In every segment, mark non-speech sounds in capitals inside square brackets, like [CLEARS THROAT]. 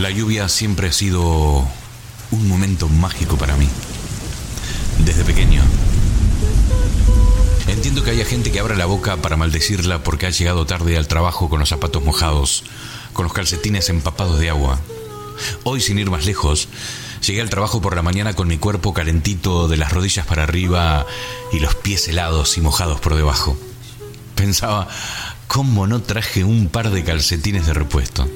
La lluvia siempre ha sido un momento mágico para mí. Desde pequeño. Entiendo que haya gente que abra la boca para maldecirla porque ha llegado tarde al trabajo con los zapatos mojados, con los calcetines empapados de agua. Hoy, sin ir más lejos, llegué al trabajo por la mañana con mi cuerpo calentito de las rodillas para arriba y los pies helados y mojados por debajo. Pensaba, ¿cómo no traje un par de calcetines de repuesto?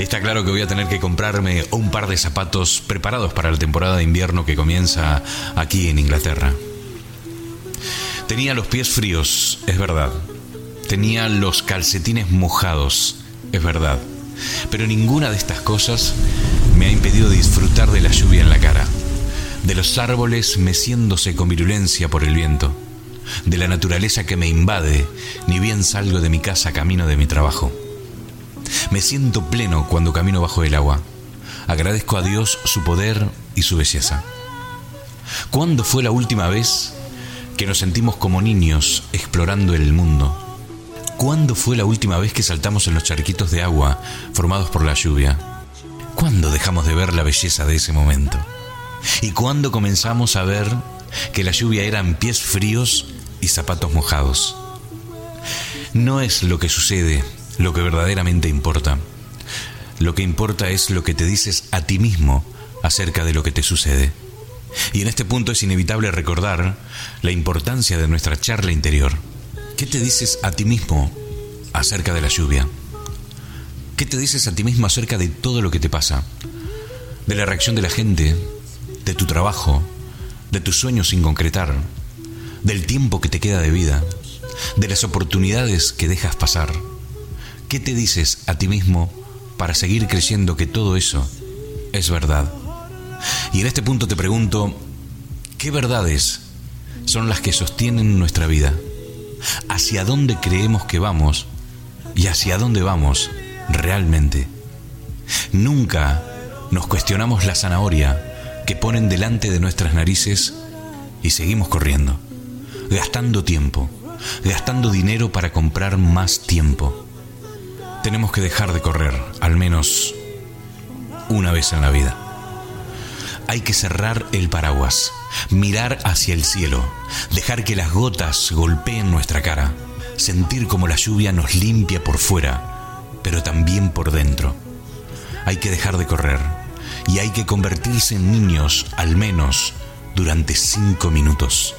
Está claro que voy a tener que comprarme un par de zapatos preparados para la temporada de invierno que comienza aquí en Inglaterra. Tenía los pies fríos, es verdad. Tenía los calcetines mojados, es verdad. Pero ninguna de estas cosas me ha impedido disfrutar de la lluvia en la cara, de los árboles meciéndose con virulencia por el viento, de la naturaleza que me invade, ni bien salgo de mi casa camino de mi trabajo. Me siento pleno cuando camino bajo el agua. Agradezco a Dios su poder y su belleza. ¿Cuándo fue la última vez que nos sentimos como niños explorando el mundo? ¿Cuándo fue la última vez que saltamos en los charquitos de agua formados por la lluvia? ¿Cuándo dejamos de ver la belleza de ese momento? ¿Y cuándo comenzamos a ver que la lluvia eran pies fríos y zapatos mojados? No es lo que sucede lo que verdaderamente importa. Lo que importa es lo que te dices a ti mismo acerca de lo que te sucede. Y en este punto es inevitable recordar la importancia de nuestra charla interior. ¿Qué te dices a ti mismo acerca de la lluvia? ¿Qué te dices a ti mismo acerca de todo lo que te pasa? De la reacción de la gente, de tu trabajo, de tus sueños sin concretar, del tiempo que te queda de vida, de las oportunidades que dejas pasar ¿Qué te dices a ti mismo para seguir creyendo que todo eso es verdad? Y en este punto te pregunto, ¿qué verdades son las que sostienen nuestra vida? ¿Hacia dónde creemos que vamos y hacia dónde vamos realmente? Nunca nos cuestionamos la zanahoria que ponen delante de nuestras narices y seguimos corriendo, gastando tiempo, gastando dinero para comprar más tiempo tenemos que dejar de correr, al menos una vez en la vida. Hay que cerrar el paraguas, mirar hacia el cielo, dejar que las gotas golpeen nuestra cara, sentir como la lluvia nos limpia por fuera, pero también por dentro. Hay que dejar de correr y hay que convertirse en niños al menos durante cinco minutos.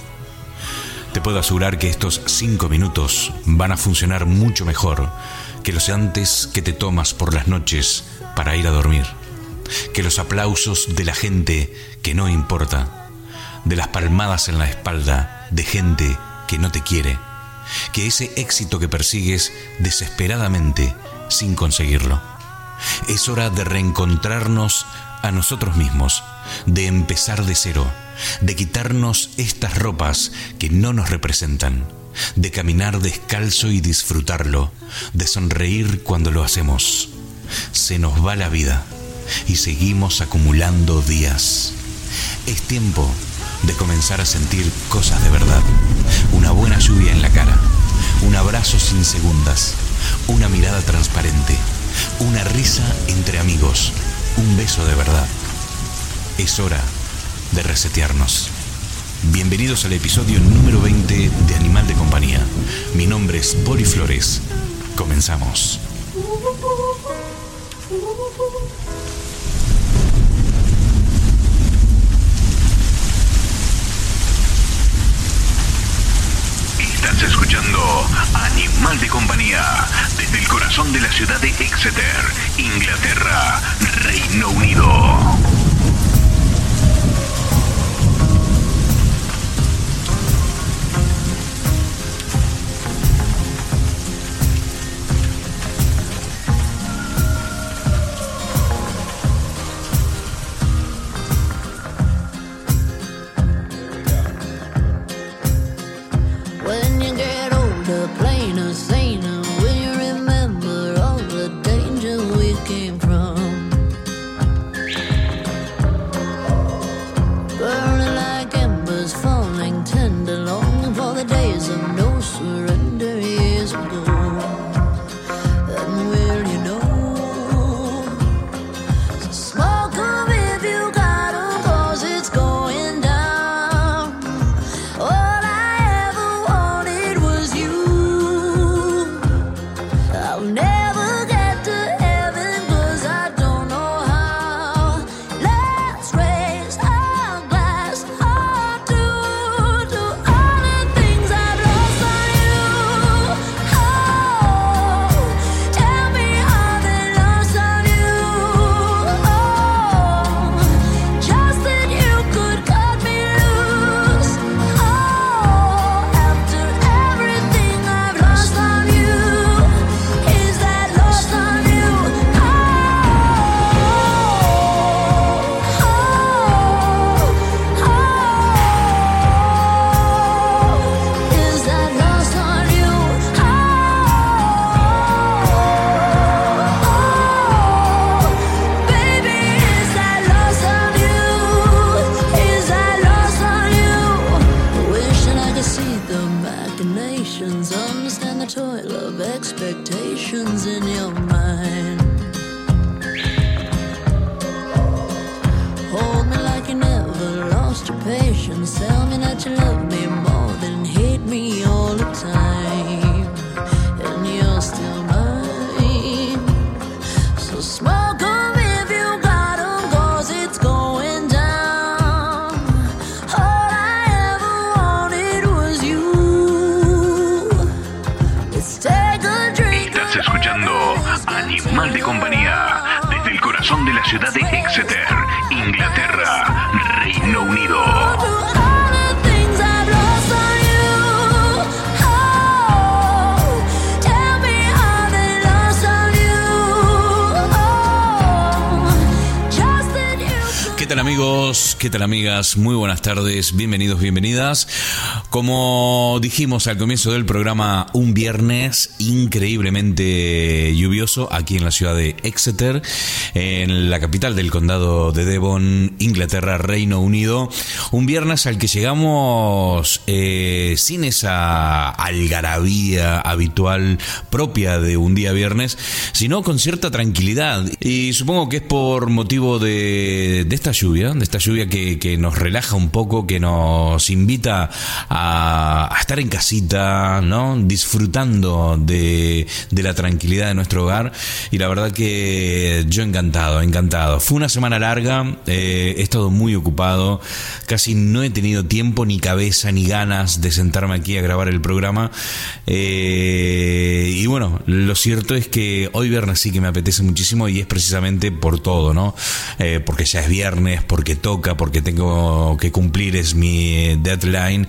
Te puedo asegurar que estos cinco minutos van a funcionar mucho mejor que los antes que te tomas por las noches para ir a dormir, que los aplausos de la gente que no importa, de las palmadas en la espalda de gente que no te quiere, que ese éxito que persigues desesperadamente sin conseguirlo. Es hora de reencontrarnos a nosotros mismos, de empezar de cero, de quitarnos estas ropas que no nos representan de caminar descalzo y disfrutarlo, de sonreír cuando lo hacemos. Se nos va la vida y seguimos acumulando días. Es tiempo de comenzar a sentir cosas de verdad. Una buena lluvia en la cara, un abrazo sin segundas, una mirada transparente, una risa entre amigos, un beso de verdad. Es hora de resetearnos. Bienvenidos al episodio número 20 de Animal de Compañía. Mi nombre es Poli Flores. Comenzamos. Estás escuchando Animal de Compañía desde el corazón de la ciudad de Exeter, Inglaterra, Reino Unido. Ciudad de Exeter, Inglaterra, Reino Unido. ¿Qué tal amigos? ¿Qué tal amigas? Muy buenas tardes, bienvenidos, bienvenidas. Como dijimos al comienzo del programa, un viernes increíblemente lluvioso aquí en la ciudad de Exeter, en la capital del condado de Devon, Inglaterra, Reino Unido. Un viernes al que llegamos eh, sin esa algarabía habitual propia de un día viernes, sino con cierta tranquilidad. Y supongo que es por motivo de, de esta lluvia, de esta lluvia que, que nos relaja un poco, que nos invita a, a estar en casita, ¿no? Disfrutando de, de la tranquilidad de nuestro hogar. Y la verdad que yo encantado, encantado. Fue una semana larga, eh, he estado muy ocupado, casi no he tenido tiempo, ni cabeza, ni ganas de sentarme aquí a grabar el programa. Eh, y bueno, lo cierto es que hoy viernes sí que me apetece muchísimo y es precisamente por todo, ¿no? Eh, porque ya es viernes, porque toca, porque tengo que cumplir, es mi deadline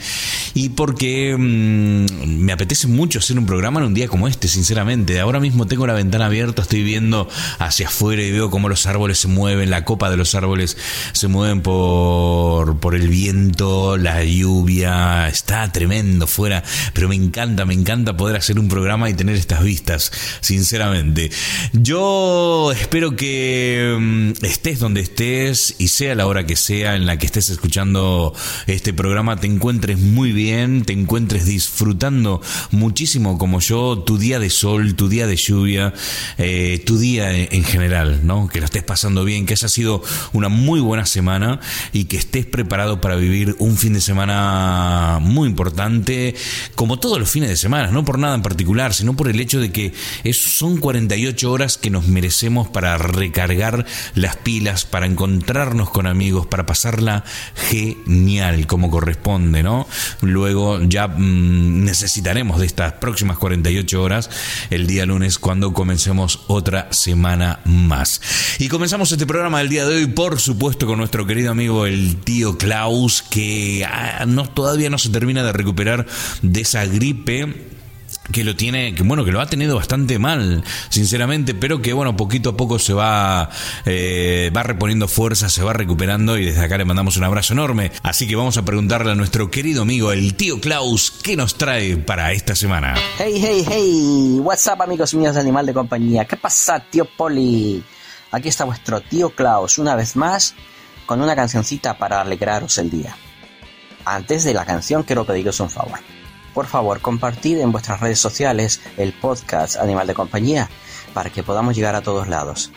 y porque mm, me apetece mucho hacer un programa en un día como este, sinceramente. Ahora mismo tengo la ventana abierta, estoy viendo hacia afuera y veo cómo los árboles se mueven, la copa de los árboles se mueven por, por el viento, la lluvia, está tremendo fuera, pero me encanta, me encanta poder hacer un programa y tener estas vistas, sinceramente. Yo espero que mm, estés donde estés y sea la hora que sea en la que estés escuchando este programa, te encuentres muy bien, te encuentres disfrutando muchísimo como yo tu día de sol, tu día de lluvia, eh, tu día en en general, ¿no? Que lo estés pasando bien, que haya sido una muy buena semana y que estés preparado para vivir un fin de semana muy importante, como todos los fines de semana, no por nada en particular, sino por el hecho de que es, son 48 horas que nos merecemos para recargar las pilas, para encontrarnos con amigos, para pasarla genial como corresponde, ¿no? Luego ya mm, necesitaremos de estas próximas 48 horas el día lunes cuando comencemos otra semana más. Y comenzamos este programa del día de hoy, por supuesto, con nuestro querido amigo el tío Klaus, que ah, no, todavía no se termina de recuperar de esa gripe que lo tiene, que bueno, que lo ha tenido bastante mal, sinceramente, pero que bueno, poquito a poco se va, eh, va reponiendo fuerza, se va recuperando y desde acá le mandamos un abrazo enorme. Así que vamos a preguntarle a nuestro querido amigo, el tío Klaus, ¿qué nos trae para esta semana? Hey, hey, hey, what's up amigos míos de Animal de Compañía, ¿qué pasa tío Poli? Aquí está vuestro tío Klaus una vez más con una cancioncita para alegraros el día. Antes de la canción quiero pediros un favor. Por favor, compartid en vuestras redes sociales el podcast Animal de Compañía para que podamos llegar a todos lados.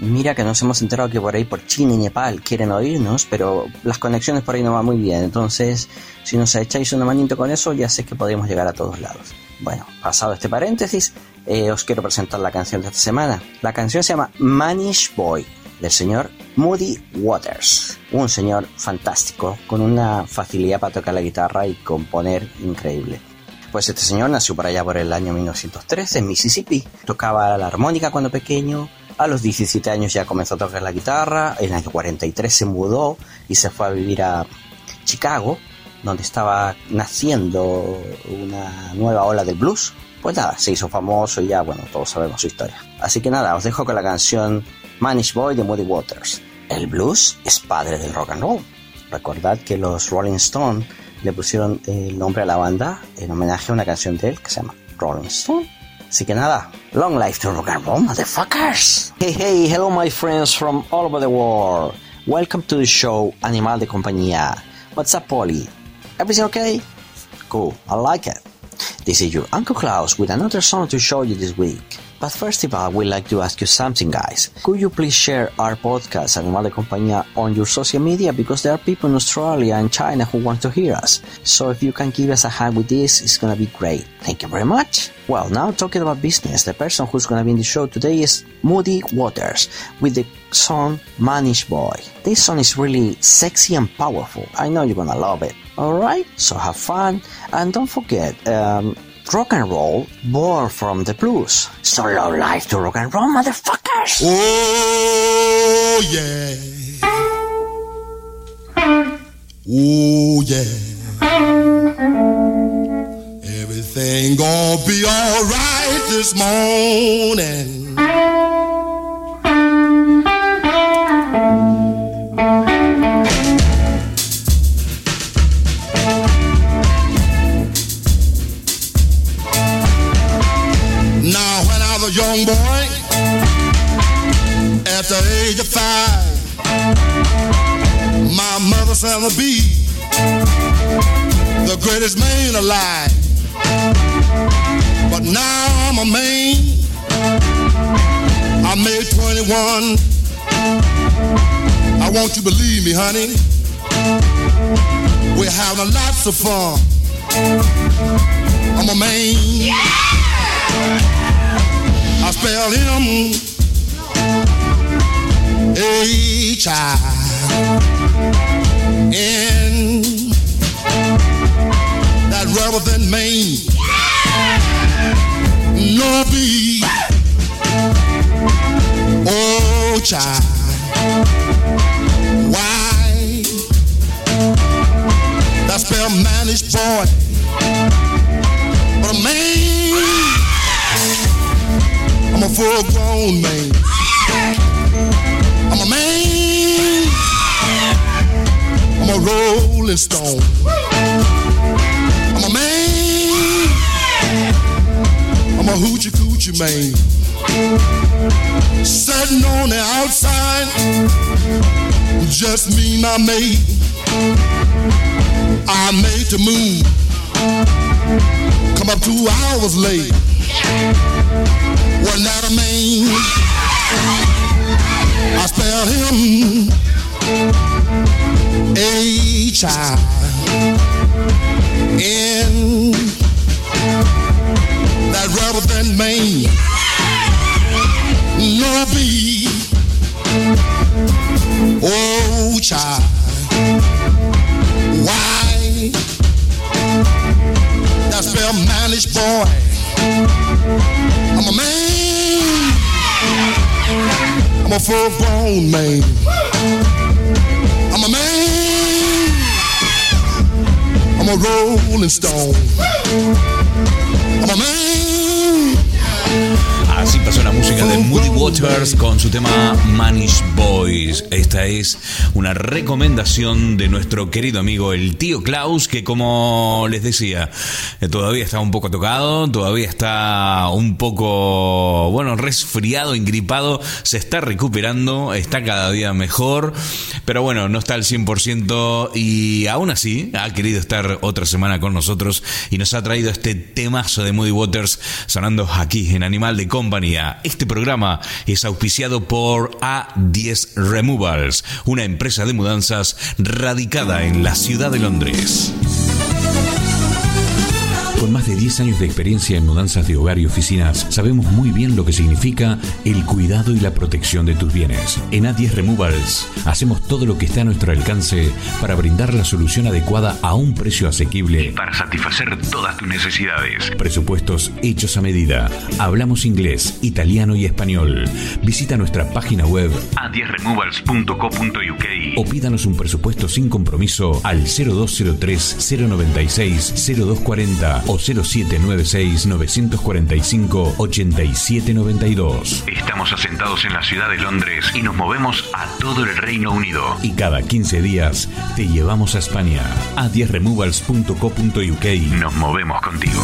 Mira que nos hemos enterado que por ahí por China y Nepal quieren oírnos, pero las conexiones por ahí no van muy bien. Entonces, si nos echáis una manito con eso, ya sé que podemos llegar a todos lados. Bueno, pasado este paréntesis, eh, os quiero presentar la canción de esta semana. La canción se llama Manish Boy, del señor Moody Waters. Un señor fantástico, con una facilidad para tocar la guitarra y componer increíble. Pues este señor nació por allá por el año 1913 en Mississippi. Tocaba la armónica cuando pequeño. A los 17 años ya comenzó a tocar la guitarra. En el año 43 se mudó y se fue a vivir a Chicago, donde estaba naciendo una nueva ola del blues. Pues nada, se hizo famoso y ya, bueno, todos sabemos su historia. Así que nada, os dejo con la canción Manish Boy de Moody Waters. El blues es padre del rock and roll. Recordad que los Rolling Stones le pusieron el nombre a la banda en homenaje a una canción de él que se llama Rolling Stone. Así que nada, long life to rock and roll, motherfuckers. Hey, hey, hello my friends from all over the world. Welcome to the show Animal de Compañía. What's up, Polly? Everything okay? Cool, I like it. This is your Uncle Klaus with another song to show you this week. But first of all, we'd like to ask you something, guys. Could you please share our podcast, Animal de Compañía, on your social media? Because there are people in Australia and China who want to hear us. So if you can give us a hand with this, it's gonna be great. Thank you very much. Well, now talking about business, the person who's gonna be in the show today is Moody Waters with the song Manish Boy. This song is really sexy and powerful. I know you're gonna love it. Alright? So have fun and don't forget, um, rock and roll born from the blues. So long life to rock and roll, motherfuckers! Oh yeah. Oh yeah. Everything gonna be alright this morning. I'd be the greatest man alive. But now I'm a man. I made 21. I want you to believe me, honey. We're having lots of fun. I'm a man. Yeah! I spell him H I N that rather than Maine. No B Oh child. Why? That spell managed boy. But a man. I'm a full grown man. I'm a man. A rolling stone. I'm a man. I'm a hoochie coochie man. Sitting on the outside, just me, my mate. I made the move. Come up two hours late. Wasn't that a man? I spell him child in that rubber band man. no be oh child. Why that spell managed boy? I'm a man. I'm a full-grown man. Rolling stone. Música de Moody Waters con su tema Manish Boys. Esta es una recomendación de nuestro querido amigo el tío Klaus, que como les decía, eh, todavía está un poco tocado, todavía está un poco, bueno, resfriado, ingripado, se está recuperando, está cada día mejor, pero bueno, no está al 100% y aún así ha querido estar otra semana con nosotros y nos ha traído este temazo de Moody Waters sonando aquí en Animal de Compañía. Este programa es auspiciado por A10 Removals, una empresa de mudanzas radicada en la ciudad de Londres. Con más de 10 años de experiencia en mudanzas de hogar y oficinas, sabemos muy bien lo que significa el cuidado y la protección de tus bienes. En A10 Removals hacemos todo lo que está a nuestro alcance para brindar la solución adecuada a un precio asequible. Para satisfacer todas tus necesidades. Presupuestos hechos a medida. Hablamos inglés, italiano y español. Visita nuestra página web a10removals.co.uk o pídanos un presupuesto sin compromiso al 0203 096 0240 o 0796 945 8792. Estamos asentados en la ciudad de Londres y nos movemos a todo el Reino Unido. Y cada 15 días te llevamos a España. a 10removals.co.uk. Nos movemos contigo.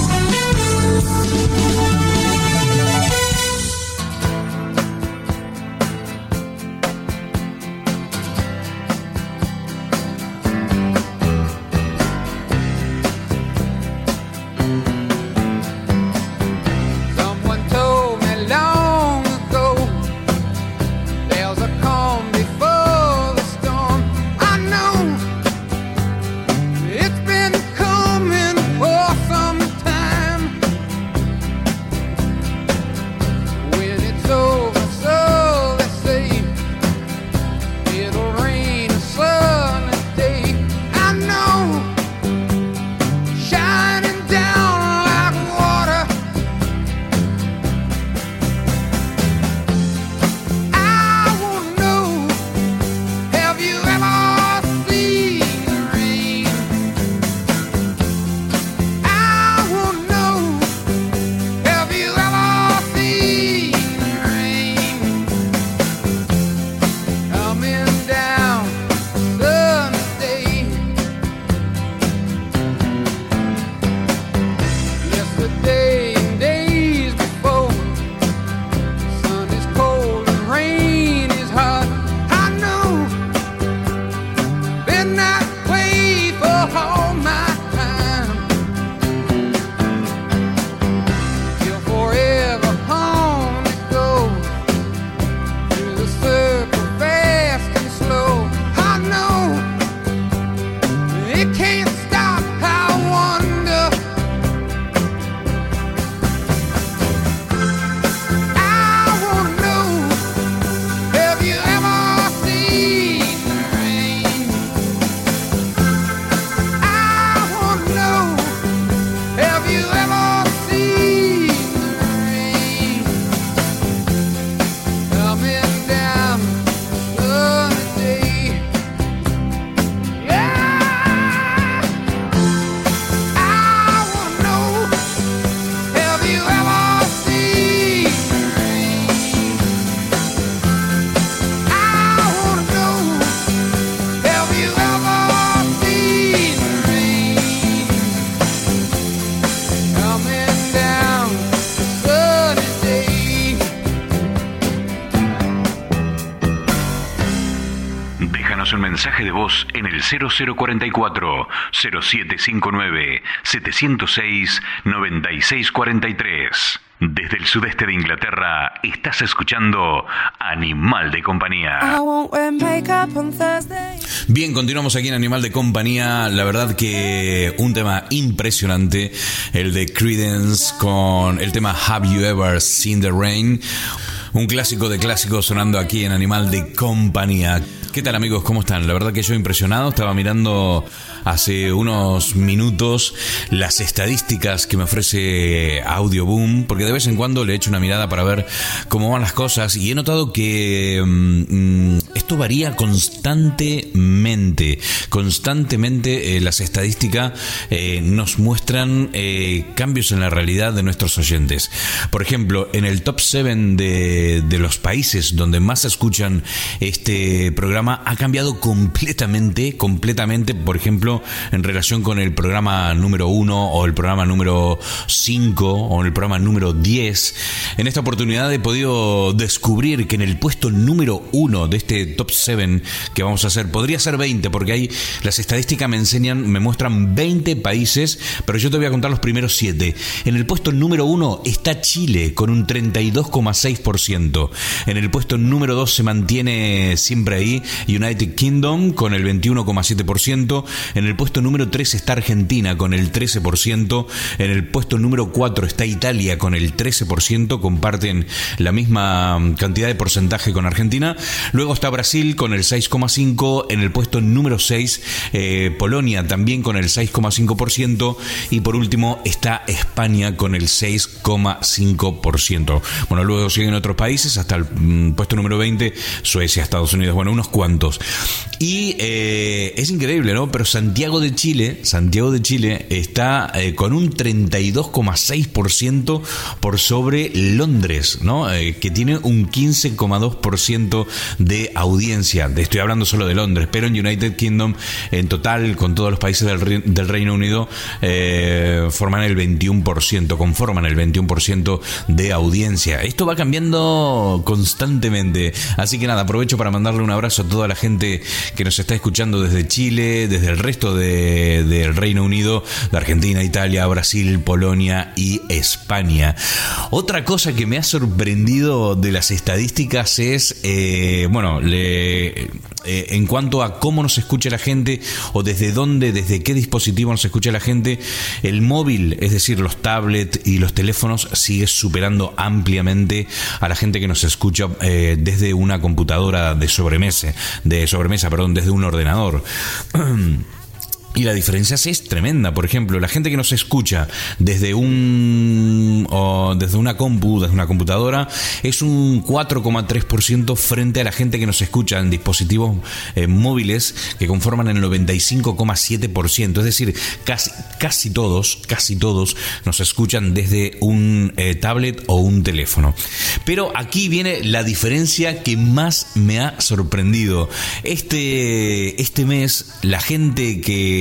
0044 0759 706 9643. Desde el sudeste de Inglaterra estás escuchando Animal de Compañía. Bien, continuamos aquí en Animal de Compañía. La verdad que un tema impresionante, el de Credence con el tema Have You Ever Seen the Rain? Un clásico de clásicos sonando aquí en Animal de Compañía. ¿Qué tal amigos? ¿Cómo están? La verdad que yo impresionado, estaba mirando hace unos minutos las estadísticas que me ofrece Audioboom, porque de vez en cuando le echo una mirada para ver cómo van las cosas y he notado que mm, esto varía constantemente, constantemente eh, las estadísticas eh, nos muestran eh, cambios en la realidad de nuestros oyentes. Por ejemplo, en el top 7 de, de los países donde más escuchan este programa ha cambiado completamente, completamente, por ejemplo, en relación con el programa número 1 o el programa número 5 o el programa número 10. En esta oportunidad he podido descubrir que en el puesto número 1 de este top 7 que vamos a hacer, podría ser 20 porque ahí las estadísticas me enseñan, me muestran 20 países, pero yo te voy a contar los primeros 7. En el puesto número 1 está Chile con un 32,6%. En el puesto número 2 se mantiene siempre ahí United Kingdom con el 21,7%. En el puesto número 3 está Argentina con el 13%. En el puesto número 4 está Italia con el 13%. Comparten la misma cantidad de porcentaje con Argentina. Luego está Brasil con el 6,5%. En el puesto número 6 eh, Polonia también con el 6,5%. Y por último está España con el 6,5%. Bueno, luego siguen otros países hasta el mm, puesto número 20 Suecia, Estados Unidos. Bueno, unos cuantos. Y eh, es increíble, ¿no? Pero Santiago de Chile, Santiago de Chile está eh, con un 32,6% por sobre Londres. Eh, que tiene un 15,2% de audiencia. Estoy hablando solo de Londres, pero en United Kingdom, en total, con todos los países del Reino Unido, eh, forman el 21%, conforman el 21% de audiencia. Esto va cambiando constantemente. Así que nada, aprovecho para mandarle un abrazo a toda la gente que nos está escuchando desde Chile, desde el resto de- del Reino Unido, de Argentina, Italia, Brasil, Polonia y España. Otra cosa que me ha sorprendido de las estadísticas es, eh, bueno, le- eh, en cuanto a cómo nos escucha la gente o desde dónde, desde qué dispositivo nos escucha la gente, el móvil, es decir, los tablets y los teléfonos, sigue superando ampliamente a la gente que nos escucha eh, desde una computadora de sobremesa, de sobremesa, perdón, desde un ordenador. [CLEARS THROAT] Y la diferencia es tremenda. Por ejemplo, la gente que nos escucha desde un o desde una compu, desde una computadora, es un 4,3% frente a la gente que nos escucha en dispositivos eh, móviles que conforman el 95,7%. Es decir, casi, casi todos, casi todos nos escuchan desde un eh, tablet o un teléfono. Pero aquí viene la diferencia que más me ha sorprendido. Este, este mes, la gente que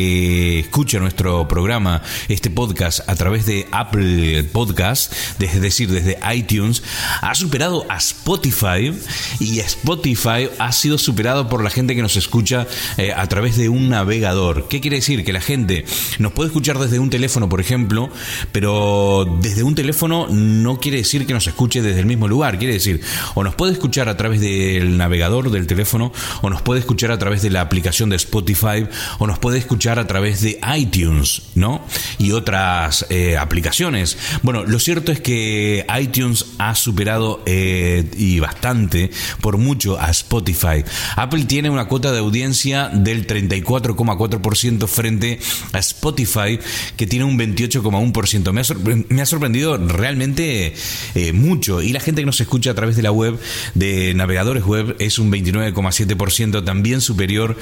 escucha nuestro programa, este podcast, a través de Apple Podcast, es decir, desde iTunes, ha superado a Spotify y Spotify ha sido superado por la gente que nos escucha eh, a través de un navegador. ¿Qué quiere decir? Que la gente nos puede escuchar desde un teléfono, por ejemplo, pero desde un teléfono no quiere decir que nos escuche desde el mismo lugar. Quiere decir, o nos puede escuchar a través del navegador del teléfono, o nos puede escuchar a través de la aplicación de Spotify, o nos puede escuchar a través de iTunes, ¿no? Y otras eh, aplicaciones. Bueno, lo cierto es que iTunes ha superado eh, y bastante, por mucho, a Spotify. Apple tiene una cuota de audiencia del 34,4% frente a Spotify, que tiene un 28,1%. Me, ha sorprendido realmente eh, mucho. Y la gente que nos escucha a través de la web, de navegadores web, es un 29,7%, también superior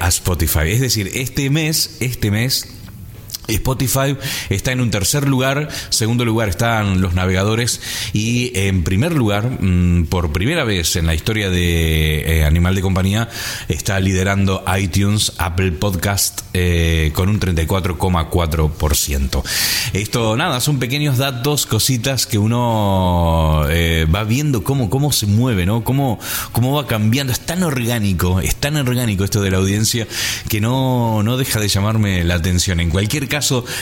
a Spotify. Es decir, este mes, este mes Spotify está en un tercer lugar, segundo lugar están los navegadores y en primer lugar, mm, por primera vez en la historia de eh, Animal de Compañía, está liderando iTunes, Apple Podcast eh, con un 34,4%. Esto, nada, son pequeños datos, cositas que uno eh, va viendo cómo, cómo se mueve, ¿no? Cómo, cómo va cambiando. Es tan orgánico, es tan orgánico esto de la audiencia que no, no deja de llamarme la atención. En cualquier caso,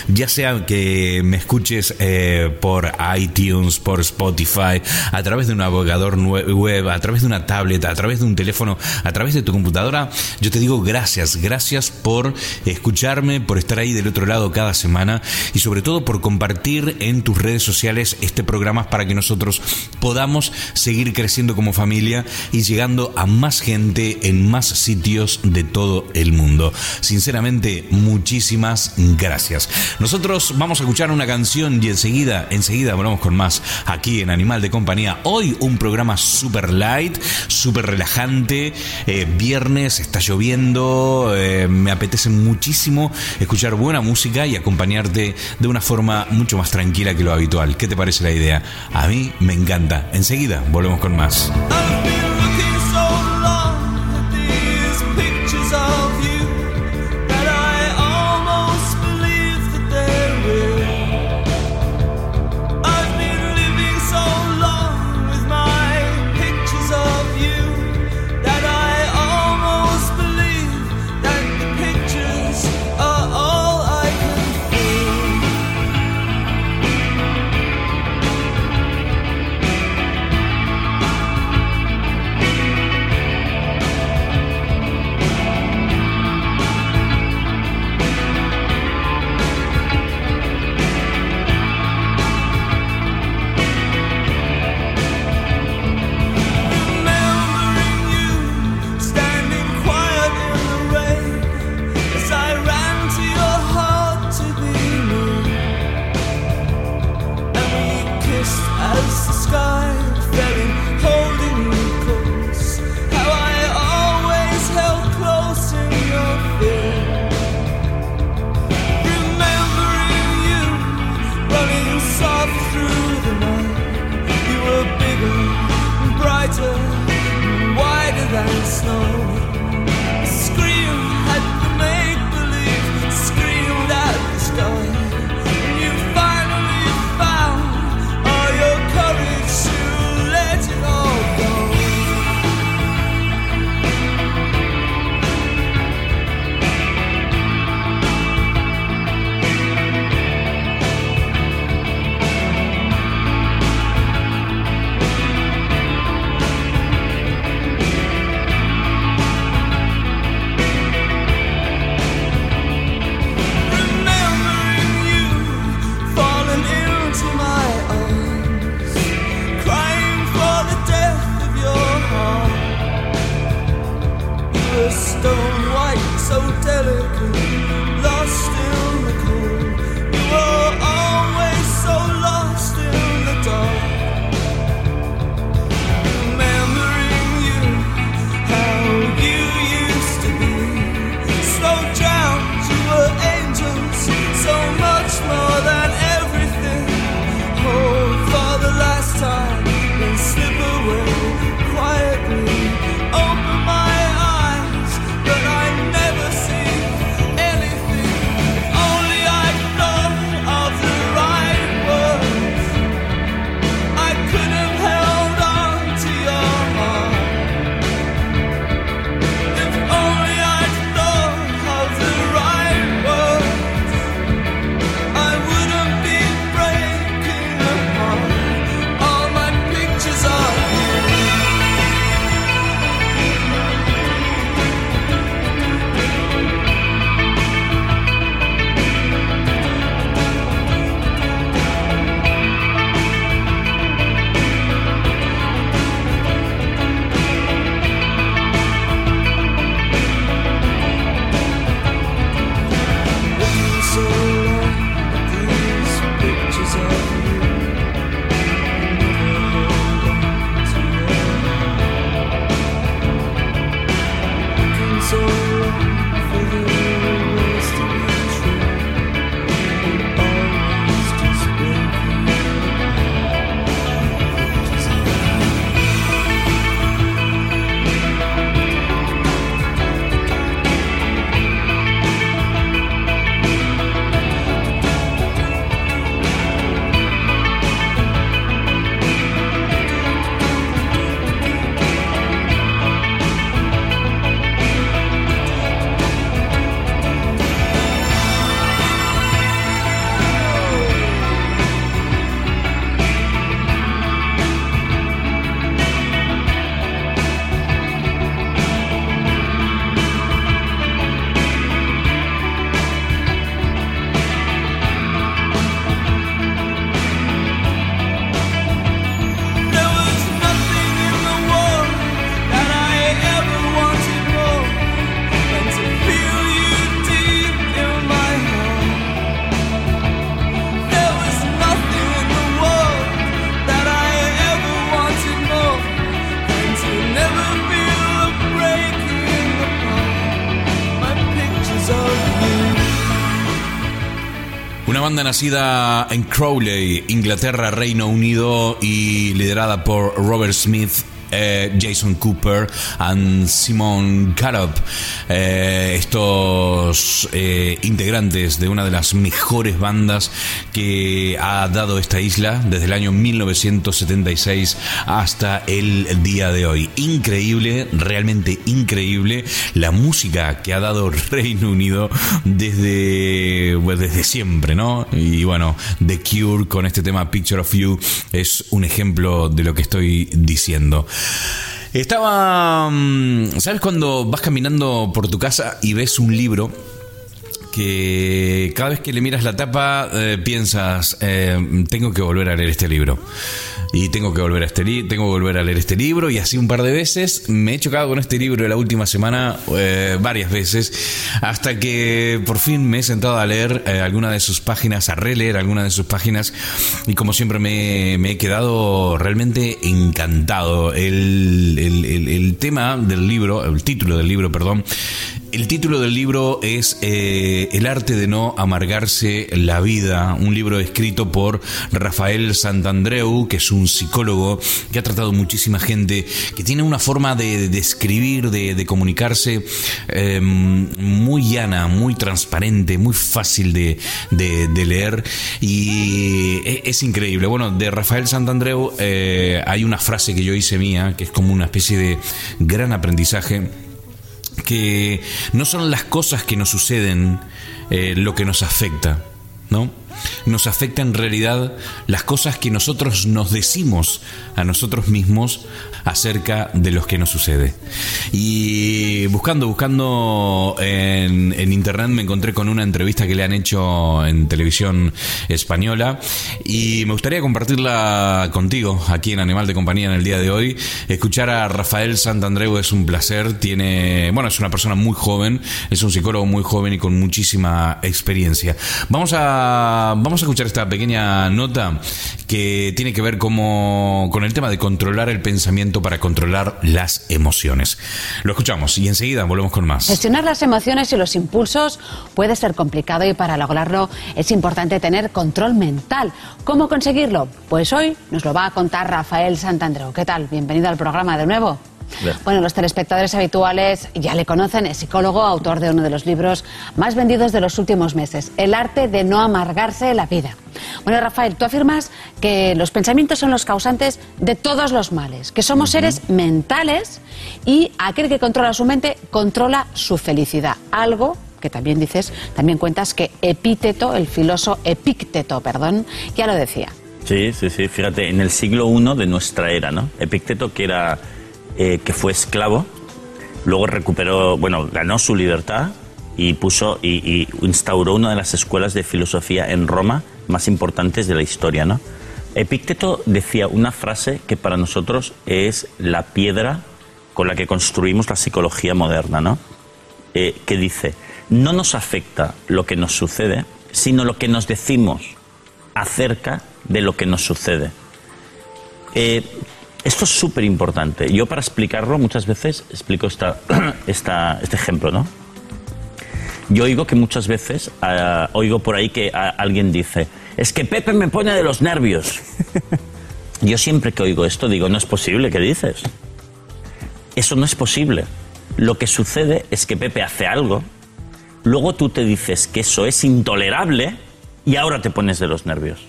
ya sea que me escuches eh, por iTunes, por Spotify, a través de un navegador nue- web, a través de una tablet, a través de un teléfono, a través de tu computadora, yo te digo gracias, gracias por escucharme, por estar ahí del otro lado cada semana y sobre todo por compartir en tus redes sociales este programa para que nosotros podamos seguir creciendo como familia y llegando a más gente en más sitios de todo el mundo. Sinceramente, muchísimas gracias. Nosotros vamos a escuchar una canción y enseguida, enseguida volvemos con más aquí en Animal de Compañía. Hoy un programa super light, súper relajante. Eh, viernes, está lloviendo, eh, me apetece muchísimo escuchar buena música y acompañarte de una forma mucho más tranquila que lo habitual. ¿Qué te parece la idea? A mí me encanta. Enseguida volvemos con más. Nacida en Crowley, Inglaterra, Reino Unido y liderada por Robert Smith. eh, Jason Cooper y Simon Gallup, eh, estos eh, integrantes de una de las mejores bandas que ha dado esta isla desde el año 1976 hasta el día de hoy. Increíble, realmente increíble la música que ha dado Reino Unido desde, pues, desde siempre, ¿no? Y bueno, The Cure con este tema Picture of You es un ejemplo de lo que estoy diciendo. Estaba, mm, ¿sabes cuando vas caminando por tu casa y ves un libro? Que cada vez que le miras la tapa eh, piensas, eh, tengo que volver a leer este libro. Y tengo que volver a este tengo volver a leer este libro y así un par de veces me he chocado con este libro la última semana eh, varias veces hasta que por fin me he sentado a leer alguna de sus páginas, a releer alguna de sus páginas y como siempre me, he quedado realmente encantado. El- el tema del libro, el título del libro, perdón, el título del libro es eh, El arte de no amargarse la vida, un libro escrito por Rafael Santandreu, que es un psicólogo que ha tratado muchísima gente, que tiene una forma de, escribir, de, comunicarse eh, muy llana, muy transparente, muy fácil de leer y e- es, increíble. Bueno, de Rafael Santandreu eh, hay una frase que yo hice mía, que es como una especie de gran aprendizaje que no son las cosas que nos suceden eh, lo que nos afecta, ¿no? Nos afecta en realidad las cosas que nosotros nos decimos a nosotros mismos acerca de los que nos sucede. Y buscando, buscando en, internet me encontré con una entrevista que le han hecho en televisión española y me gustaría compartirla contigo aquí en Animal de Compañía en el día de hoy. Escuchar a Rafael Santandreu es un placer. Tiene, bueno, es una persona muy joven, es un psicólogo muy joven y con muchísima experiencia. Vamos a, vamos a escuchar esta pequeña nota que tiene que ver como, con el tema de controlar el pensamiento para controlar las emociones. Lo escuchamos y enseguida volvemos con más. Gestionar las emociones y los impulsos puede ser complicado y para lograrlo es importante tener control mental. ¿Cómo conseguirlo? Pues hoy nos lo va a contar Rafael Santandreu. ¿Qué tal? Bienvenido al programa de nuevo. Bueno, los telespectadores habituales ya le conocen, es psicólogo, autor de uno de los libros más vendidos de los últimos meses, El arte de no amargarse la vida. Bueno, Rafael, tú afirmas que los pensamientos son los causantes de todos los males, que somos seres mentales y aquel que controla su mente controla su felicidad, algo que también dices, también cuentas que Epíteto, el filósofo Epícteto, perdón, ya lo decía. Sí, sí, sí. Fíjate, en el siglo I de nuestra era, ¿no? Epicteto, que era eh, que fue esclavo, luego recuperó, bueno, ganó su libertad y puso y, y instauró una de las escuelas de filosofía en Roma más importantes de la historia, ¿no? Epicteto decía una frase que para nosotros es la piedra con la que construimos la psicología moderna, ¿no? Eh, que dice, no nos afecta lo que nos sucede, sino lo que nos decimos acerca de lo que nos sucede. Eh, esto es súper importante. Yo para explicarlo muchas veces explico [CLEARS THROAT] esta, este ejemplo, ¿no? Yo oigo que muchas veces, ah, oigo por ahí que alguien dice, es que Pepe me pone de los nervios. [LAUGHS] Yo siempre que oigo esto digo, no es posible, ¿qué dices? Eso no es posible. Lo que sucede es que Pepe hace algo, luego tú te dices que eso es intolerable y ahora te pones de los nervios.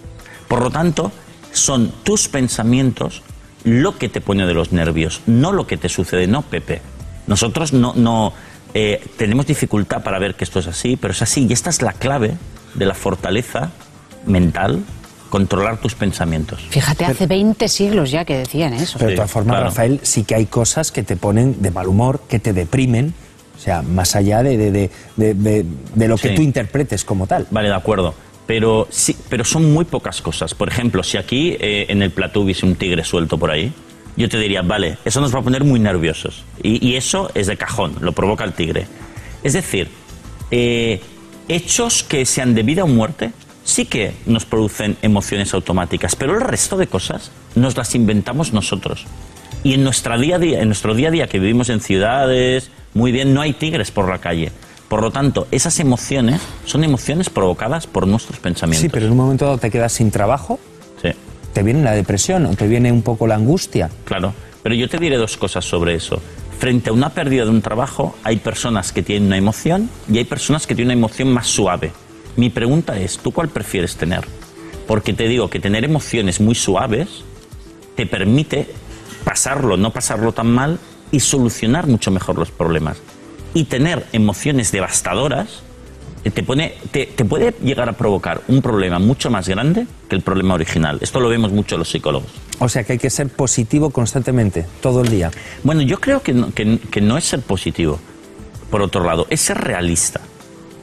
Por lo tanto, son tus pensamientos lo que te pone de los nervios, no lo que te sucede, no Pepe. Nosotros no, no eh, tenemos dificultad para ver que esto es así, pero es así y esta es la clave de la fortaleza mental, controlar tus pensamientos. Fíjate, hace 20 siglos ya que decían eso. Pero de todas formas, claro. Rafael, sí que hay cosas que te ponen de mal humor, que te deprimen, o sea, más allá de, de, de- de- de- de lo que tú interpretes como tal. Vale, de acuerdo. Pero sí, pero son muy pocas cosas. Por ejemplo, si aquí eh, en el plató hubiese un tigre suelto por ahí, yo te diría, vale, eso nos va a poner muy nerviosos. Y, eso es de cajón, lo provoca el tigre. Es decir, eh, hechos que sean de vida o muerte sí que nos producen emociones automáticas, pero el resto de cosas nos las inventamos nosotros. Y en nuestro día a día, que vivimos en ciudades, muy bien, no hay tigres por la calle. Por lo tanto, esas emociones son emociones provocadas por nuestros pensamientos. Sí, pero en un momento dado te quedas sin trabajo, Sí, te viene la depresión o te viene un poco la angustia. claro. Pero yo te diré dos cosas sobre eso. Frente a una pérdida de un trabajo, hay personas que tienen una emoción y hay personas que tienen una emoción más suave. Mi pregunta es, ¿tú cuál prefieres tener? Porque te digo que tener emociones muy suaves te permite pasarlo, no pasarlo tan mal y solucionar mucho mejor los problemas. Y tener emociones devastadoras eh, te, pone, te, te puede llegar a provocar un problema mucho más grande que el problema original. Esto lo vemos mucho los psicólogos. O sea que hay que ser positivo constantemente, todo el día. Bueno, yo creo que no, que- que no es ser positivo, por otro lado, es ser realista.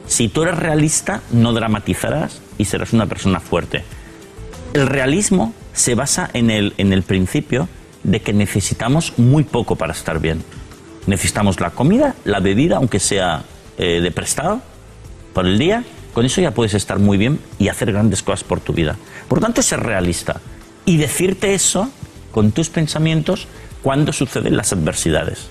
Si tú eres realista, no dramatizarás y serás una persona fuerte. El realismo se basa en el, en el principio de que necesitamos muy poco para estar bien. Necesitamos la comida, la bebida, aunque sea eh, de prestado, por el día. Con eso ya puedes estar muy bien y hacer grandes cosas por tu vida. Por lo tanto, ser realista y decirte eso con tus pensamientos cuando suceden las adversidades.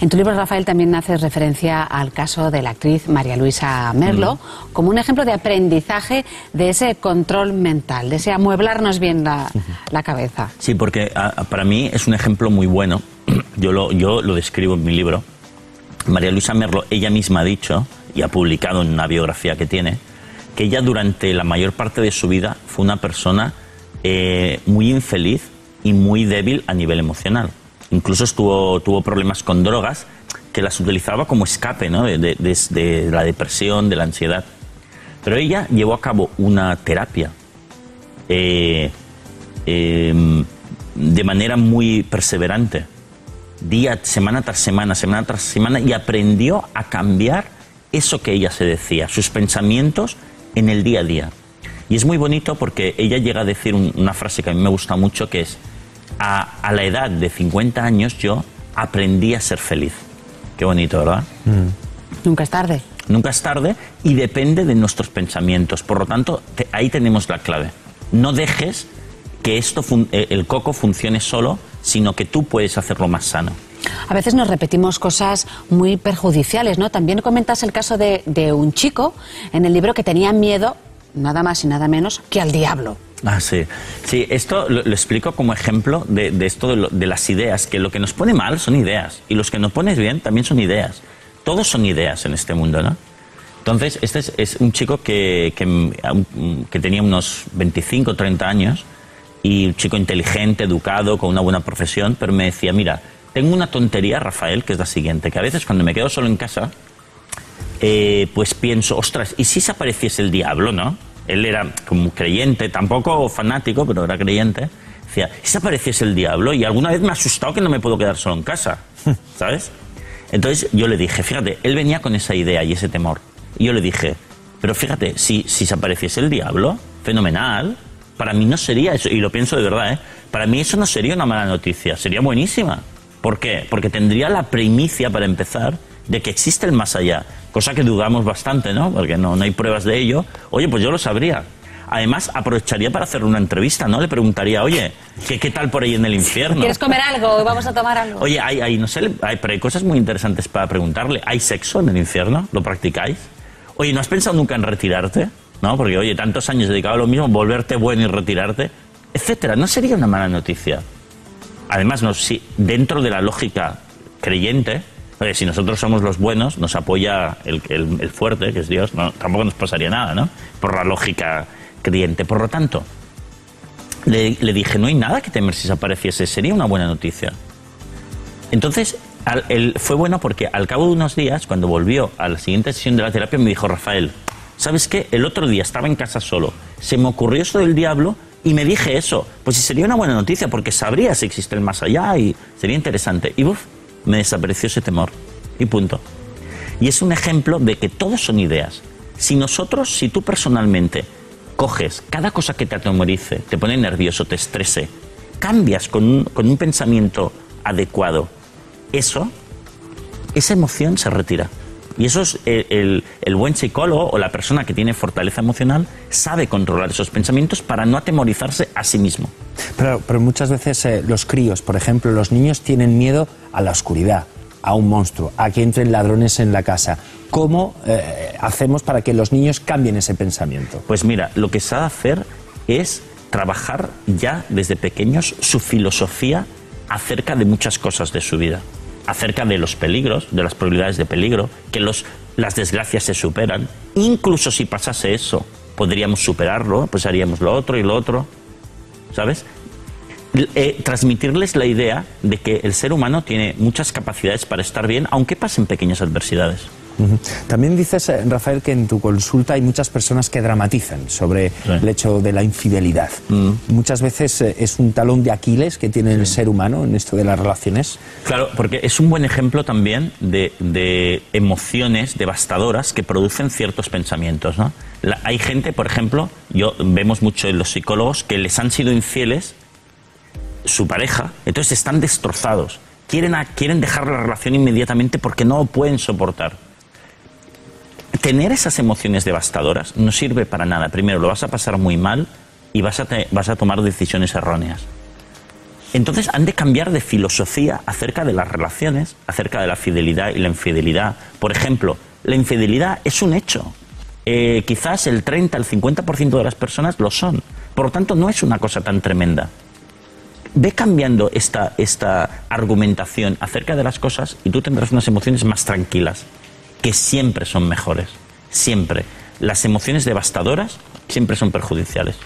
En tu libro, Rafael, también haces referencia al caso de la actriz María Luisa Merlo como un ejemplo de aprendizaje de ese control mental, de ese amueblarnos bien la, la cabeza. Sí, porque a- para mí es un ejemplo muy bueno. Yo lo, yo lo describo en mi libro. María Luisa Merlo, ella misma ha dicho, y ha publicado en una biografía que tiene, que ella durante la mayor parte de su vida fue una persona eh, muy infeliz y muy débil a nivel emocional. Incluso estuvo, tuvo problemas con drogas que las utilizaba como escape ¿no? de, de- de- de la depresión, de la ansiedad. Pero ella llevó a cabo una terapia eh, eh, de manera muy perseverante, día, semana tras semana, semana tras semana, y aprendió a cambiar eso que ella se decía, sus pensamientos en el día a día. Y es muy bonito porque ella llega a decir un- una frase que a mí me gusta mucho, que es, a, a la edad de 50 años yo aprendí a ser feliz. Qué bonito, ¿verdad? Nunca es tarde. Nunca es tarde y depende de nuestros pensamientos. Por lo tanto, te- ahí tenemos la clave. No dejes que esto fun- eh, el coco funcione solo, sino que tú puedes hacerlo más sano. A veces nos repetimos cosas muy perjudiciales, ¿no? También comentas el caso de, de un chico en el libro que tenía miedo, nada más y nada menos, que al diablo. Ah, sí. Sí, esto lo, lo explico como ejemplo de, de esto de, lo- de las ideas, que lo que nos pone mal son ideas y los que nos pones bien también son ideas. Todos son ideas en este mundo, ¿no? Entonces, este es, es un chico que, que, mm, que tenía unos 25 o 30 años y un chico inteligente, educado, con una buena profesión, pero me decía, mira, tengo una tontería, Rafael, que es la siguiente, que a veces cuando me quedo solo en casa, eh, pues pienso, ostras, ¿y si se apareciese el diablo, no? Él era como creyente, tampoco fanático, pero era creyente. Decía, ¿y si apareciese el diablo? Y alguna vez me ha asustado que no me puedo quedar solo en casa, [LAUGHS] ¿sabes? Entonces yo le dije, fíjate, él venía con esa idea y ese temor. Y yo le dije, pero fíjate, si, si se apareciese el diablo, fenomenal, para mí no sería eso, y lo pienso de verdad, ¿eh? Para mí eso no sería una mala noticia, sería buenísima. ¿Por qué? Porque tendría la primicia, para empezar, de que existe el más allá, cosa que dudamos bastante, ¿no? Porque no, no hay pruebas de ello. Oye, pues yo lo sabría. Además, aprovecharía para hacer una entrevista, ¿no? Le preguntaría, oye, ¿qué, qué tal por ahí en el infierno? ¿Quieres comer algo? ¿Vamos a tomar algo? Oye, hay, hay, no sé, hay, pero hay cosas muy interesantes para preguntarle. ¿Hay sexo en el infierno? ¿Lo practicáis? Oye, ¿no has pensado nunca en retirarte? ¿No? Porque, oye, tantos años dedicado a lo mismo, volverte bueno y retirarte, etcétera. No sería una mala noticia. Además, no, si dentro de la lógica creyente, si nosotros somos los buenos, nos apoya el, fuerte, que es Dios, tampoco nos pasaría nada, ¿no? Por la lógica creyente. Por lo tanto, le, dije, no hay nada que temer si se apareciese, sería una buena noticia. Entonces, fue bueno porque al cabo de unos días, cuando volvió a la siguiente sesión de la terapia, me dijo, Rafael, ¿sabes qué? El otro día estaba en casa solo, se me ocurrió esto del diablo y me dije eso. Pues sería una buena noticia porque sabría si existe el más allá y sería interesante. Y uf, me desapareció ese temor. Y punto. Y es un ejemplo de que todos son ideas. Si nosotros, si tú personalmente coges cada cosa que te atemorice, te pone nervioso, te estrese, cambias con un pensamiento adecuado, eso, esa emoción se retira. Y eso es el, el- el buen psicólogo o la persona que tiene fortaleza emocional sabe controlar esos pensamientos para no atemorizarse a sí mismo. Pero, pero muchas veces eh, los críos, por ejemplo, los niños tienen miedo a la oscuridad. a un monstruo, a que entren ladrones en la casa. ¿Cómo eh, hacemos para que los niños cambien ese pensamiento? Pues mira, lo que se ha de hacer es trabajar ya desde pequeños su filosofía acerca de muchas cosas de su vida. Acerca de los peligros, de las probabilidades de peligro, que los, las desgracias se superan. Incluso si pasase eso, podríamos superarlo, pues haríamos lo otro y lo otro. ¿Sabes? Eh, transmitirles la idea de que el ser humano tiene muchas capacidades para estar bien, aunque pasen pequeñas adversidades. También dices, eh, Rafael, que en tu consulta hay muchas personas que dramatizan sobre el hecho de la infidelidad. Muchas veces eh, es un talón de Aquiles que tiene el ser humano en esto de las relaciones. Claro, porque es un buen ejemplo también de, de emociones devastadoras que producen ciertos pensamientos. ¿no? La- hay gente, por ejemplo, yo vemos mucho en los psicólogos que les han sido infieles su pareja, entonces están destrozados. Quieren, a- quieren dejar la relación inmediatamente porque no lo pueden soportar. Tener esas emociones devastadoras no sirve para nada. Primero, lo vas a pasar muy mal y vas a, vas a tomar decisiones erróneas. Entonces han de cambiar de filosofía acerca de las relaciones, acerca de la fidelidad y la infidelidad. Por ejemplo, la infidelidad es un hecho. Eh, quizás el 30, el 50% de las personas lo son. Por lo tanto, no es una cosa tan tremenda. Ve cambiando esta, esta argumentación acerca de las cosas y tú tendrás unas emociones más tranquilas, que siempre son mejores. Siempre. Las emociones devastadoras siempre son perjudiciales.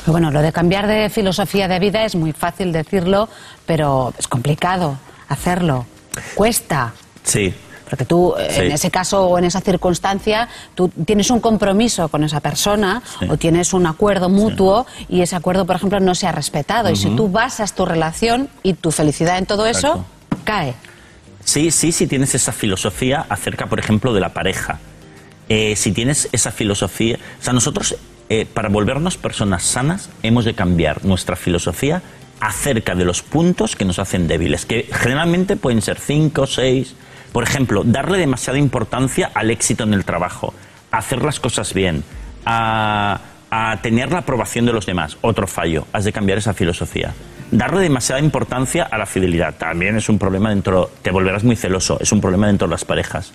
Pero bueno, lo de cambiar de filosofía de vida es muy fácil decirlo, pero es complicado hacerlo. Cuesta. Sí. Porque tú, eh, Sí. en ese caso o en esa circunstancia, tú tienes un compromiso con esa persona Sí. o tienes un acuerdo mutuo y ese acuerdo, por ejemplo, no se ha respetado. Y si tú basas tu relación y tu felicidad en todo eso, cae. Sí, sí, si tienes esa filosofía acerca, por ejemplo, de la pareja. Eh, si tienes esa filosofía, o sea, nosotros eh, para volvernos personas sanas hemos de cambiar nuestra filosofía acerca de los puntos que nos hacen débiles, que generalmente pueden ser cinco, seis. Por ejemplo, darle demasiada importancia al éxito en el trabajo, a hacer las cosas bien, a, a tener la aprobación de los demás. Otro fallo, has de cambiar esa filosofía. Darle demasiada importancia a la fidelidad también es un problema dentro, te volverás muy celoso, es un problema dentro de las parejas.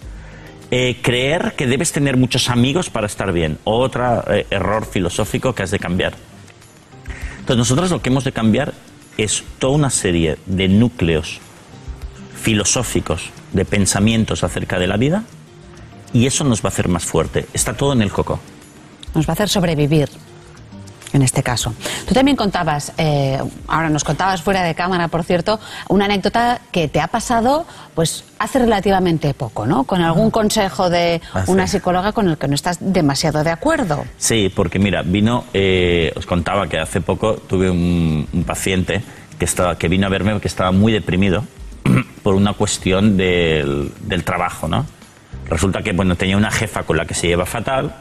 Eh, creer que debes tener muchos amigos para estar bien, otro eh, error filosófico que has de cambiar. Entonces nosotros lo que hemos de cambiar es toda una serie de núcleos filosóficos, de pensamientos acerca de la vida, y eso nos va a hacer más fuerte. Está todo en el coco. Nos va a hacer sobrevivir. En este caso. Tú también contabas, eh, ahora nos contabas fuera de cámara, por cierto, una anécdota que te ha pasado pues hace relativamente poco, ¿no? Con algún consejo de Hace. una psicóloga con el que no estás demasiado de acuerdo. Sí, porque mira, vino, eh, os contaba que hace poco tuve un, un paciente que, estaba, que vino a verme que estaba muy deprimido [CLEARS THROAT] por una cuestión del, del trabajo, ¿no? Resulta que, bueno, tenía una jefa con la que se lleva fatal,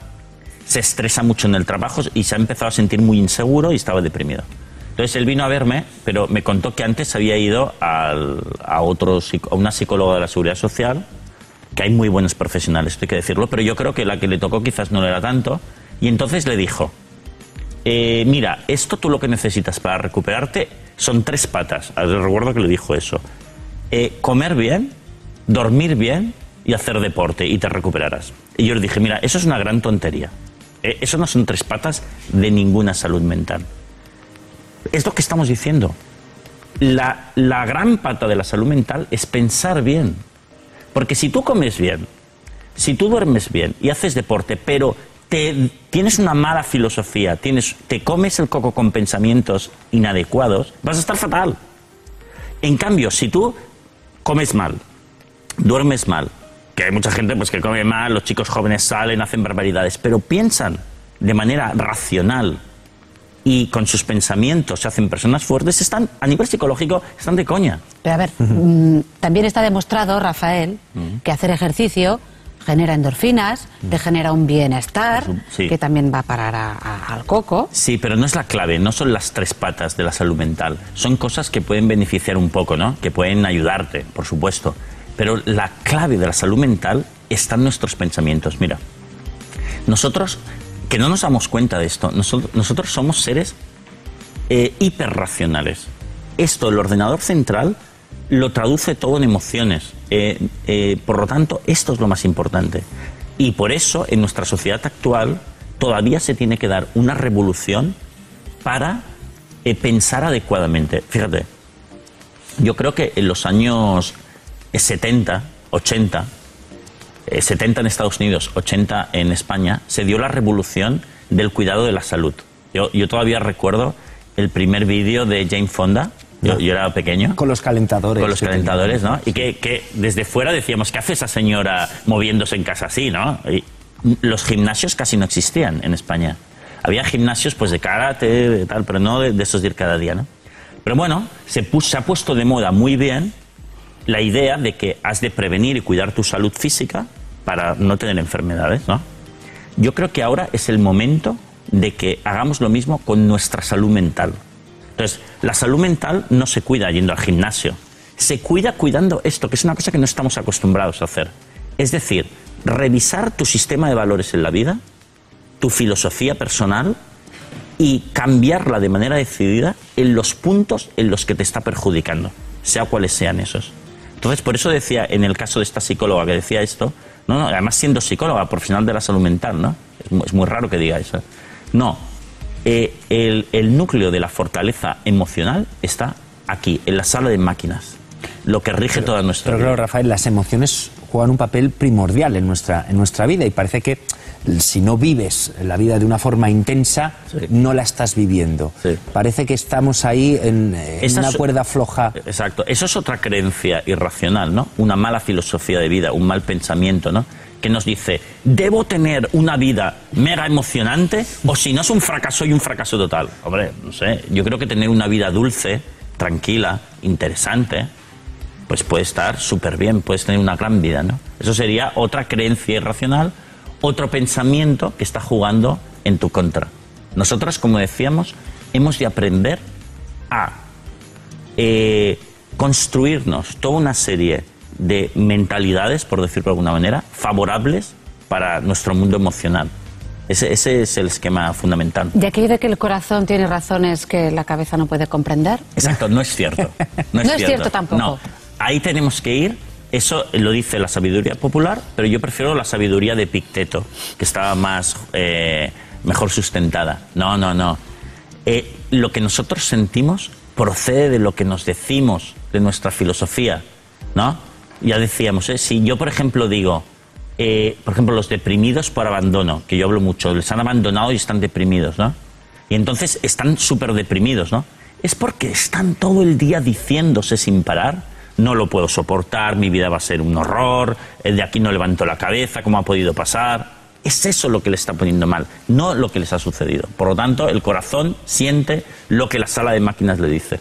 se estresa mucho en el trabajo y se ha empezado a sentir muy inseguro y estaba deprimido. Entonces él vino a verme, pero me contó que antes había ido al- a, otro, a una psicóloga de la Seguridad Social, que hay muy buenos profesionales, esto hay que decirlo, pero yo creo que la que le tocó quizás no lo era tanto. Y entonces le dijo, eh, mira, esto tú lo que necesitas para recuperarte son tres patas. Recuerdo que le dijo eso. Eh, comer bien, dormir bien y hacer deporte y te recuperarás. Y yo le dije, mira, eso es una gran tontería. Eh, eso no son tres patas de ninguna salud mental. Es lo que estamos diciendo. La, la gran pata de la salud mental es pensar bien. Porque si tú comes bien, si tú duermes bien y haces deporte, pero te, tienes una mala filosofía, tienes, te comes el coco con pensamientos inadecuados, vas a estar fatal. En cambio, si tú comes mal, duermes mal, que hay mucha gente pues, que come mal, los chicos jóvenes salen, hacen barbaridades, pero piensan de manera racional y con sus pensamientos se hacen personas fuertes, están a nivel psicológico, están de coña. Pero a ver, mm, también está demostrado, Rafael, que hacer ejercicio genera endorfinas, te genera un bienestar, Sí. que también va a parar a- a- al coco. Sí, pero no es la clave, no son las tres patas de la salud mental. Son cosas que pueden beneficiar un poco, ¿no? Que pueden ayudarte, por supuesto. Pero la clave de la salud mental está en nuestros pensamientos. Mira, nosotros, que no nos damos cuenta de esto, nosotros, somos seres eh, hiperracionales. Esto, el ordenador central, lo traduce todo en emociones. Eh, eh, por lo tanto, esto es lo más importante. Y por eso, en nuestra sociedad actual, todavía se tiene que dar una revolución para eh, pensar adecuadamente. Fíjate, yo creo que en los años eh, 70, 80, eh, 70 en Estados Unidos, 80 en España, se dio la revolución del cuidado de la salud. Yo, yo todavía recuerdo el primer vídeo de Jane Fonda, yo, yo era pequeño. Con los calentadores. Con los calentadores. ¿no? Y que, que desde fuera decíamos, ¿qué hace esa señora moviéndose en casa así, no? Y los gimnasios casi no existían en España. Había gimnasios pues de karate, de tal, pero no de, de esos de ir cada día, ¿no? Pero bueno, se, pus- se ha puesto de moda muy bien la idea de que has de prevenir y cuidar tu salud física para no tener enfermedades, ¿no? Yo creo que ahora es el momento de que hagamos lo mismo con nuestra salud mental. Entonces, la salud mental no se cuida yendo al gimnasio, se cuida cuidando esto, que es una cosa que no estamos acostumbrados a hacer. Es decir, revisar tu sistema de valores en la vida, tu filosofía personal y cambiarla de manera decidida en los puntos en los que te está perjudicando, sea cuales sean esos. Entonces, por eso decía, en el caso de esta psicóloga que decía esto, no, no, además siendo psicóloga, profesional de la salud mental, ¿no? Es muy, es muy raro que diga eso. No, eh, el, el núcleo de la fortaleza emocional está aquí, en la sala de máquinas, lo que rige toda nuestra Pero vida. claro, Rafael, las emociones juegan un papel primordial en nuestra, en nuestra vida y parece que si no vives la vida de una forma intensa, no la estás viviendo. Parece que estamos ahí en, en Esa una es- cuerda floja. Exacto. Eso es otra creencia irracional, ¿no? Una mala filosofía de vida, un mal pensamiento, ¿no? Que nos dice, debo tener una vida mega emocionante o si no es un fracaso y un fracaso total. Hombre, no sé. Yo creo que tener una vida dulce, tranquila, interesante, pues puede estar súper bien, puedes tener una gran vida, ¿no? Eso sería otra creencia irracional, otro pensamiento que está jugando en tu contra. Nosotros, como decíamos, hemos de aprender a eh, construirnos toda una serie de mentalidades, por decirlo de alguna manera, favorables para nuestro mundo emocional. Ese, ese es el esquema fundamental. De aquello de que el corazón tiene razones que la cabeza no puede comprender. Exacto, no es cierto. No [LAUGHS] es, No es cierto tampoco. No, ahí tenemos que ir. Eso lo dice la sabiduría popular, pero yo prefiero la sabiduría de Picteto, que estaba más eh, mejor sustentada. No, no, no. Eh, lo que nosotros sentimos procede de lo que nos decimos, de nuestra filosofía, ¿no? Ya decíamos, ¿eh? si yo, por ejemplo, digo, eh, por ejemplo, los deprimidos por abandono, que yo hablo mucho, les han abandonado y están deprimidos, ¿no? Y entonces están súper deprimidos, ¿no? Es porque están todo el día diciéndose sin parar, no lo puedo soportar, mi vida va a ser un horror, el de aquí no levanto la cabeza, ¿cómo ha podido pasar? Es eso lo que le está poniendo mal, no lo que les ha sucedido. Por lo tanto, el corazón siente lo que la sala de máquinas le dice.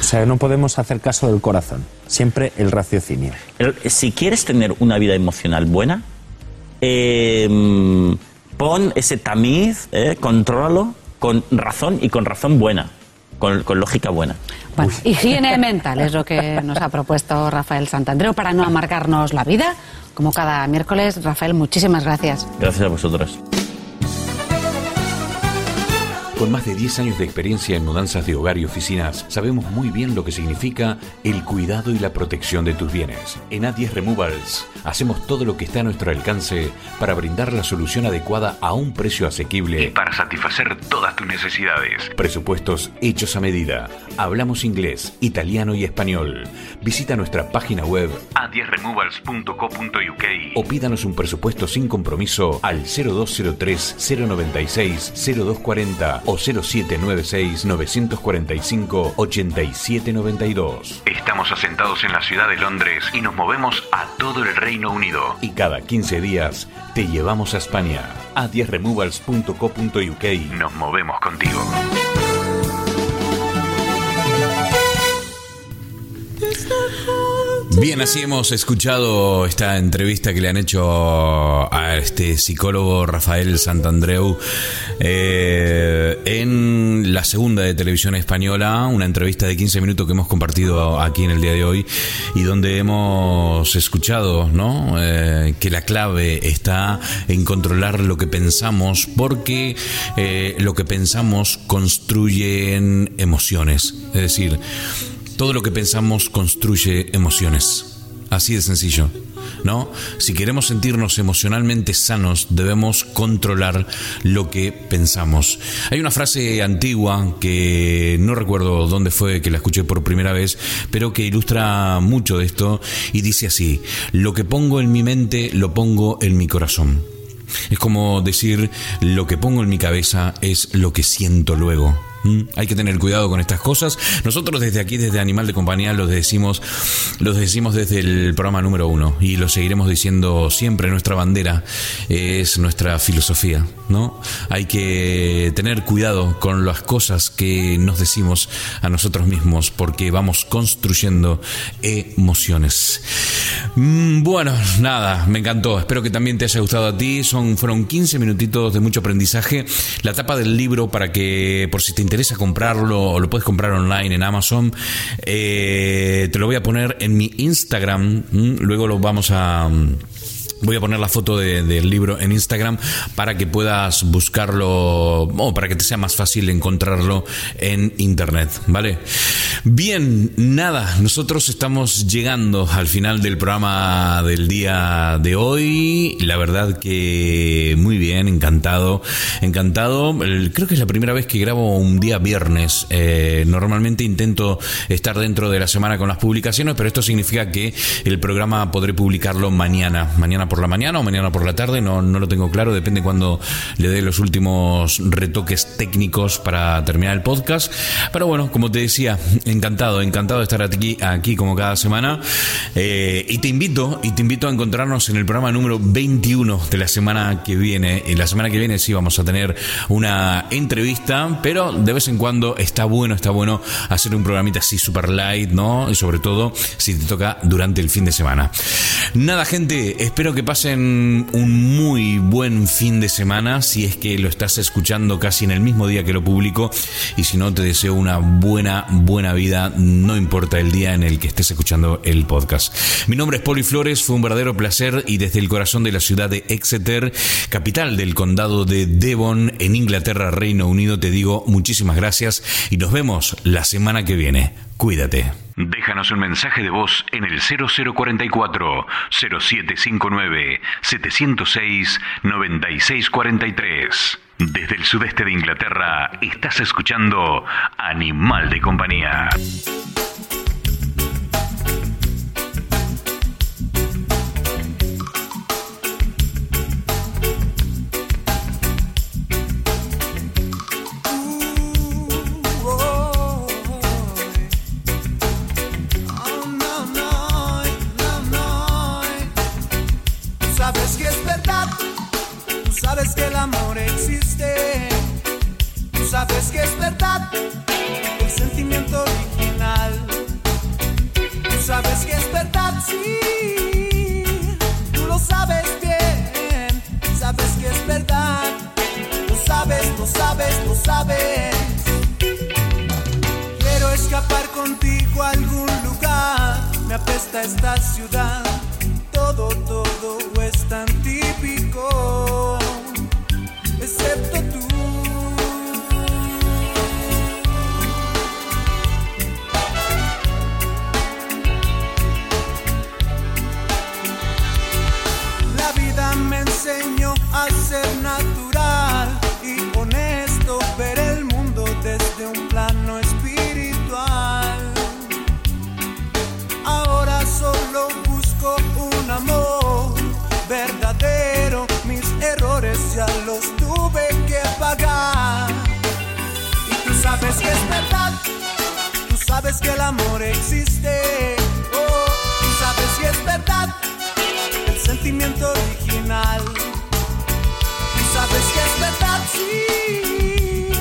O sea, no podemos hacer caso del corazón, siempre el raciocinio. El- si quieres tener una vida emocional buena, eh, pon ese tamiz, eh, contrólalo con razón y con razón buena, con, con lógica buena. Bueno, higiene mental es lo que nos ha propuesto Rafael Santandreu para no amargarnos la vida. Como cada miércoles, Rafael, muchísimas gracias. Gracias a vosotros. Con más de 10 años de experiencia en mudanzas de hogar y oficinas, sabemos muy bien lo que significa el cuidado y la protección de tus bienes. En A10 Removals hacemos todo lo que está a nuestro alcance para brindar la solución adecuada a un precio asequible. Para satisfacer todas tus necesidades. Presupuestos hechos a medida. Hablamos inglés, italiano y español. Visita nuestra página web a10removals.co.uk o pídanos un presupuesto sin compromiso al 0203 096 0240 o 0796 945 8792. Estamos asentados en la ciudad de Londres y nos movemos a todo el Reino Unido. Y cada 15 días te llevamos a España. a 10removals.co.uk. Nos movemos contigo. Bien, así hemos escuchado esta entrevista que le han hecho a este psicólogo Rafael Santandreu eh, en la segunda de televisión española, una entrevista de 15 minutos que hemos compartido aquí en el día de hoy y donde hemos escuchado ¿no? Eh, que la clave está en controlar lo que pensamos porque eh, lo que pensamos construyen emociones. Es decir, Todo lo que pensamos construye emociones. Así de sencillo. ¿No? Si queremos sentirnos emocionalmente sanos, debemos controlar lo que pensamos. Hay una frase antigua que no recuerdo dónde fue que la escuché por primera vez, pero que ilustra mucho de esto y dice así: Lo que pongo en mi mente lo pongo en mi corazón. Es como decir, lo que pongo en mi cabeza es lo que siento luego. ¿Mm? Hay que tener cuidado con estas cosas. Nosotros desde aquí, desde Animal de Compañía, los decimos, los decimos desde el programa número uno y lo seguiremos diciendo siempre. Nuestra bandera es nuestra filosofía, ¿no? Hay que tener cuidado con las cosas que nos decimos a nosotros mismos porque vamos construyendo emociones. Mm, Bueno, nada, me encantó. Espero que también te haya gustado a ti. Son, fueron 15 minutitos de mucho aprendizaje. La tapa del libro para que, por si te interesa comprarlo, lo puedes comprar online en Amazon, eh, te lo voy a poner en mi Instagram. Luego lo vamos a. Voy a poner la foto de- del libro en Instagram para que puedas buscarlo o para que te sea más fácil encontrarlo en internet, ¿vale? Bien, nada, nosotros estamos llegando al final del programa del día de hoy. La verdad que muy bien, encantado, encantado. Creo que es la primera vez que grabo un día viernes. Eh, normalmente intento estar dentro de la semana con las publicaciones, pero esto significa que el programa podré publicarlo mañana, mañana por la mañana o mañana por la tarde, no, no lo tengo claro, depende cuando le dé los últimos retoques técnicos para terminar el podcast. Pero bueno, como te decía, encantado, encantado de estar aquí, aquí como cada semana. Eh, y te invito, y te invito a encontrarnos en el programa número 21 de la semana que viene. En la semana que viene sí vamos a tener una entrevista, pero de vez en cuando está bueno, está bueno hacer un programita así super light, ¿no? Y sobre todo si te toca durante el fin de semana. Nada, gente, espero que pasen un muy buen fin de semana, si es que lo estás escuchando casi en el mismo día que lo publico, y si no, te deseo una buena, buena vida, no importa el día en el que estés escuchando el podcast. Mi nombre es Poli Flores, fue un verdadero placer y desde el corazón de la ciudad de Exeter, capital del condado de Devon, en Inglaterra, Reino Unido, te digo muchísimas gracias y nos vemos la semana que viene. Cuídate. Déjanos un mensaje de voz en el 0044 0759 706 9643. Desde el sudeste de Inglaterra estás escuchando Animal de Compañía. Que es verdad, sí, tú lo sabes bien, sabes que es verdad, lo sabes, lo sabes, lo sabes. Quiero escapar contigo a algún lugar, me apesta esta ciudad todo, todo es tan típico, excepto tú. Enseñó a ser natural y honesto, ver el mundo desde un plano espiritual. Ahora solo busco un amor verdadero. Mis errores ya los tuve que pagar. Y tú sabes que es verdad. Tú sabes que el amor existe. Oh, tú sabes que es verdad. El sentimiento Tú sabes que es verdad, sí.